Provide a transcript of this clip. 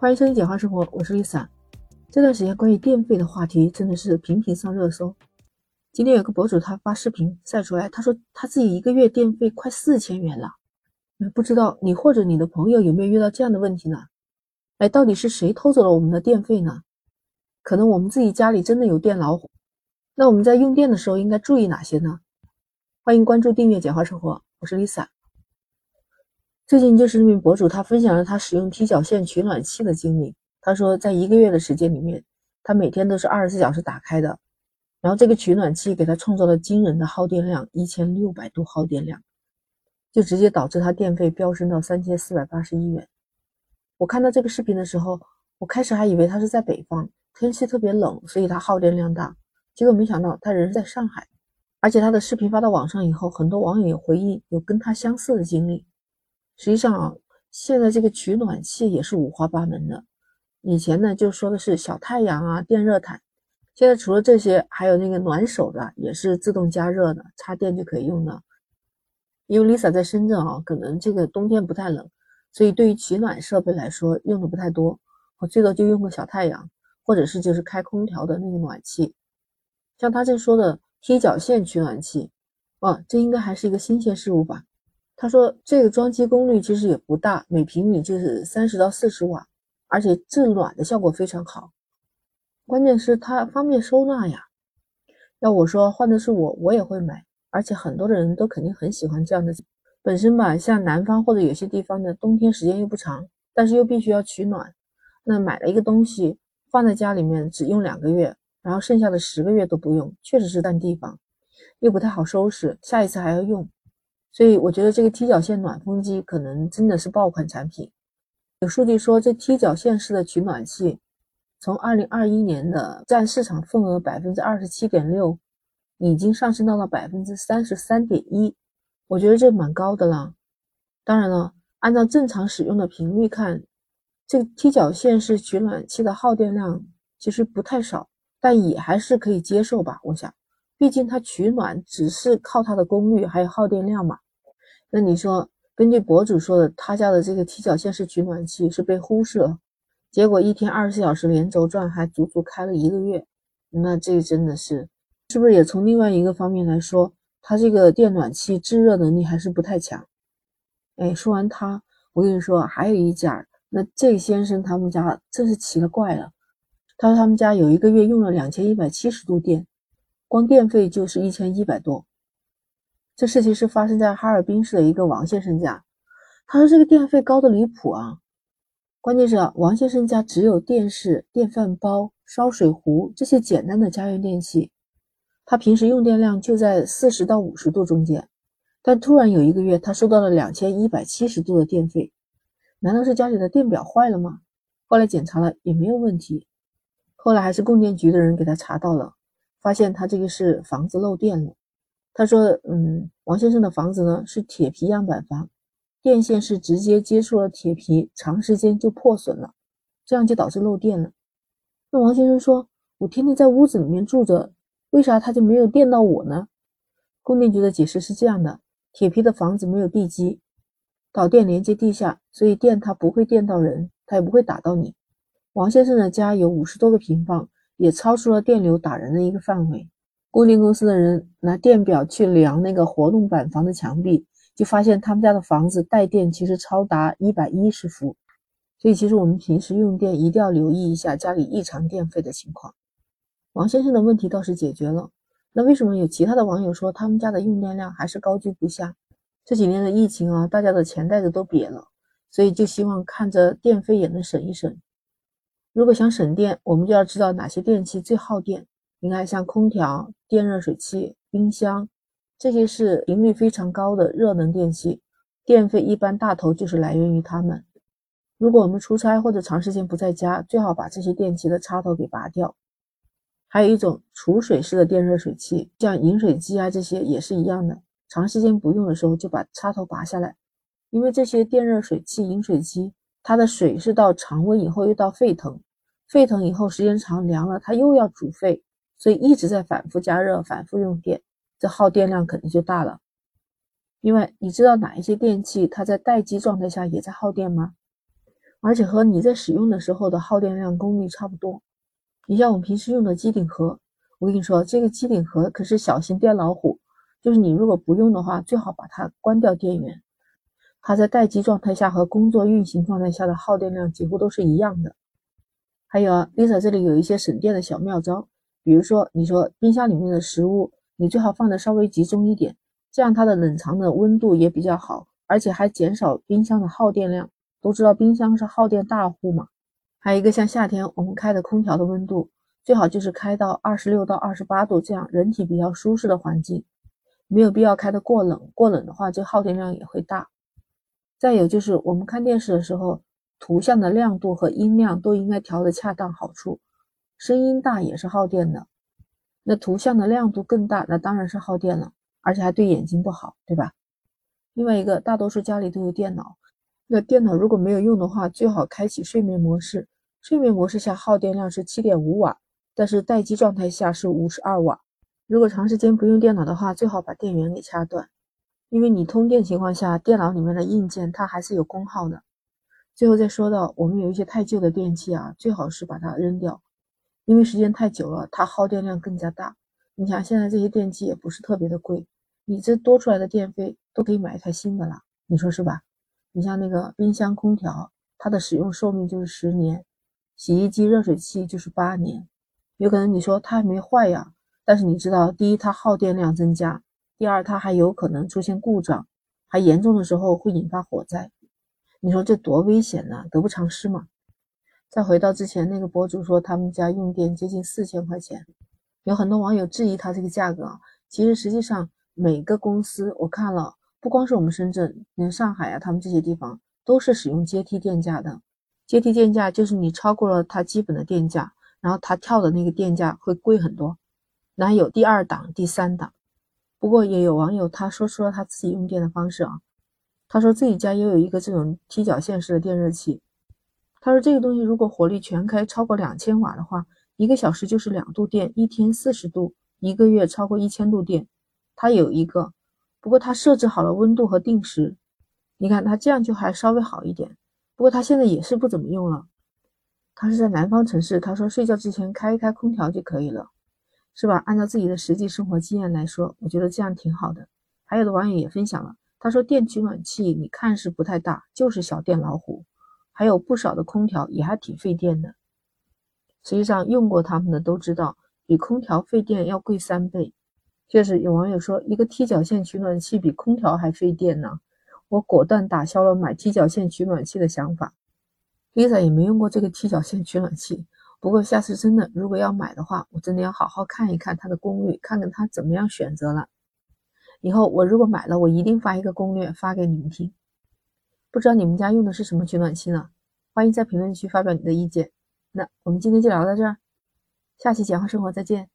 欢迎收听简化生活，我是 Lisa。这段时间关于电费的话题真的是频频上热搜。今天有个博主他发视频晒出来，他说他自己一个月电费快四千元了。不知道你或者你的朋友有没有遇到这样的问题呢？哎，到底是谁偷走了我们的电费呢？可能我们自己家里真的有电老虎。那我们在用电的时候应该注意哪些呢？欢迎关注订阅简化生活，我是 Lisa。最近就是这名博主，他分享了他使用踢脚线取暖器的经历。他说，在一个月的时间里面，他每天都是二十四小时打开的，然后这个取暖器给他创造了惊人的耗电量，一千六百度耗电量，就直接导致他电费飙升到三千四百八十一元。我看到这个视频的时候，我开始还以为他是在北方，天气特别冷，所以他耗电量大。结果没想到他人在上海，而且他的视频发到网上以后，很多网友也回忆有跟他相似的经历。实际上啊，现在这个取暖器也是五花八门的。以前呢就说的是小太阳啊、电热毯，现在除了这些，还有那个暖手的，也是自动加热的，插电就可以用的。因为 Lisa 在深圳啊，可能这个冬天不太冷，所以对于取暖设备来说用的不太多。我最多就用个小太阳，或者是就是开空调的那个暖气。像他这说的踢脚线取暖器，哇，这应该还是一个新鲜事物吧？他说：“这个装机功率其实也不大，每平米就是三十到四十瓦，而且制暖的效果非常好。关键是它方便收纳呀。要我说，换的是我，我也会买。而且很多的人都肯定很喜欢这样的。本身吧，像南方或者有些地方的冬天时间又不长，但是又必须要取暖，那买了一个东西放在家里面只用两个月，然后剩下的十个月都不用，确实是占地方，又不太好收拾，下一次还要用。”所以我觉得这个踢脚线暖风机可能真的是爆款产品。有数据说，这踢脚线式的取暖器，从二零二一年的占市场份额百分之二十七点六，已经上升到了百分之三十三点一。我觉得这蛮高的了。当然了，按照正常使用的频率看，这个踢脚线式取暖器的耗电量其实不太少，但也还是可以接受吧，我想。毕竟它取暖只是靠它的功率还有耗电量嘛，那你说根据博主说的，他家的这个踢脚线式取暖器是被忽视了，结果一天二十四小时连轴转，还足足开了一个月，那这真的是，是不是也从另外一个方面来说，它这个电暖器制热能力还是不太强？哎，说完他，我跟你说还有一家，那这先生他们家真是奇了怪了，他说他们家有一个月用了两千一百七十度电。光电费就是一千一百多，这事情是发生在哈尔滨市的一个王先生家。他说这个电费高的离谱啊！关键是王先生家只有电视、电饭煲、烧水壶这些简单的家用电器，他平时用电量就在四十到五十度中间。但突然有一个月，他收到了两千一百七十度的电费，难道是家里的电表坏了吗？后来检查了也没有问题，后来还是供电局的人给他查到了。发现他这个是房子漏电了。他说：“嗯，王先生的房子呢是铁皮样板房，电线是直接接触了铁皮，长时间就破损了，这样就导致漏电了。”那王先生说：“我天天在屋子里面住着，为啥他就没有电到我呢？”供电局的解释是这样的：铁皮的房子没有地基，导电连接地下，所以电它不会电到人，它也不会打到你。王先生的家有五十多个平方。也超出了电流打人的一个范围。供电公司的人拿电表去量那个活动板房的墙壁，就发现他们家的房子带电其实超达一百一十伏。所以，其实我们平时用电一定要留意一下家里异常电费的情况。王先生的问题倒是解决了，那为什么有其他的网友说他们家的用电量还是高居不下？这几年的疫情啊，大家的钱袋子都瘪了，所以就希望看着电费也能省一省。如果想省电，我们就要知道哪些电器最耗电。你看，像空调、电热水器、冰箱，这些是频率非常高的热能电器，电费一般大头就是来源于它们。如果我们出差或者长时间不在家，最好把这些电器的插头给拔掉。还有一种储水式的电热水器，像饮水机啊这些也是一样的，长时间不用的时候就把插头拔下来，因为这些电热水器、饮水机。它的水是到常温以后又到沸腾，沸腾以后时间长凉了，它又要煮沸，所以一直在反复加热、反复用电，这耗电量肯定就大了。另外，你知道哪一些电器它在待机状态下也在耗电吗？而且和你在使用的时候的耗电量、功率差不多。你像我们平时用的机顶盒，我跟你说，这个机顶盒可是小型电老虎，就是你如果不用的话，最好把它关掉电源。它在待机状态下和工作运行状态下的耗电量几乎都是一样的。还有啊，Lisa 这里有一些省电的小妙招，比如说，你说冰箱里面的食物，你最好放的稍微集中一点。这样它的冷藏的温度也比较好，而且还减少冰箱的耗电量。都知道冰箱是耗电大户嘛。还有一个像夏天我们开的空调的温度，最好就是开到二十六到二十八度，这样人体比较舒适的环境，没有必要开的过冷。过冷的话，这耗电量也会大。再有就是我们看电视的时候，图像的亮度和音量都应该调的恰当好处。声音大也是耗电的，那图像的亮度更大，那当然是耗电了。而且还对眼睛不好，对吧？另外一个，大多数家里都有电脑，那电脑如果没有用的话，最好开启睡眠模式。睡眠模式下耗电量是七点五瓦，但是待机状态下是五十二瓦。如果长时间不用电脑的话，最好把电源给掐断，因为你通电情况下，电脑里面的硬件它还是有功耗的。最后再说到，我们有一些太旧的电器啊，最好是把它扔掉，因为时间太久了，它耗电量更加大。你想现在这些电器也不是特别的贵，你这多出来的电费都可以买一台新的了，你说是吧？你像那个冰箱、空调，它的使用寿命就是十年，洗衣机、热水器就是八年。有可能你说它还没坏呀，但是你知道，第一它耗电量增加，第二它还有可能出现故障，还严重的时候会引发火灾。你说这多危险呐，得不偿失嘛。再回到之前那个博主说，他们家用电接近四千块钱。有很多网友质疑他这个价格啊，其实实际上每个公司我看了，不光是我们深圳，连上海啊，他们这些地方都是使用阶梯电价的。阶梯电价就是你超过了它基本的电价，然后它跳的那个电价会贵很多。然后有第二档、第三档。不过也有网友他说出了他自己用电的方式啊，他说自己家也有一个这种踢脚线式的电热器，他说这个东西如果火力全开超过两千瓦的话。一个小时就是两度电，一天四十度，一个月超过一千度电。它有一个，不过它设置好了温度和定时。你看它这样就还稍微好一点，不过他现在也是不怎么用了。他是在南方城市，他说睡觉之前开一开空调就可以了，是吧？按照自己的实际生活经验来说，我觉得这样挺好的。还有的网友也分享了，他说电取暖器你看是不太大，就是小电老虎，还有不少的空调也还挺费电的。实际上用过它们的都知道，比空调费电要贵三倍。确实有网友说，一个踢脚线取暖器比空调还费电呢。我果断打消了买踢脚线取暖器的想法。Lisa 也没用过这个踢脚线取暖器，不过下次真的如果要买的话，我真的要好好看一看它的功率，看看它怎么样选择了。以后我如果买了，我一定发一个攻略发给你们听。不知道你们家用的是什么取暖器呢？欢迎在评论区发表你的意见。那我们今天就聊到这儿，下期简化生活再见。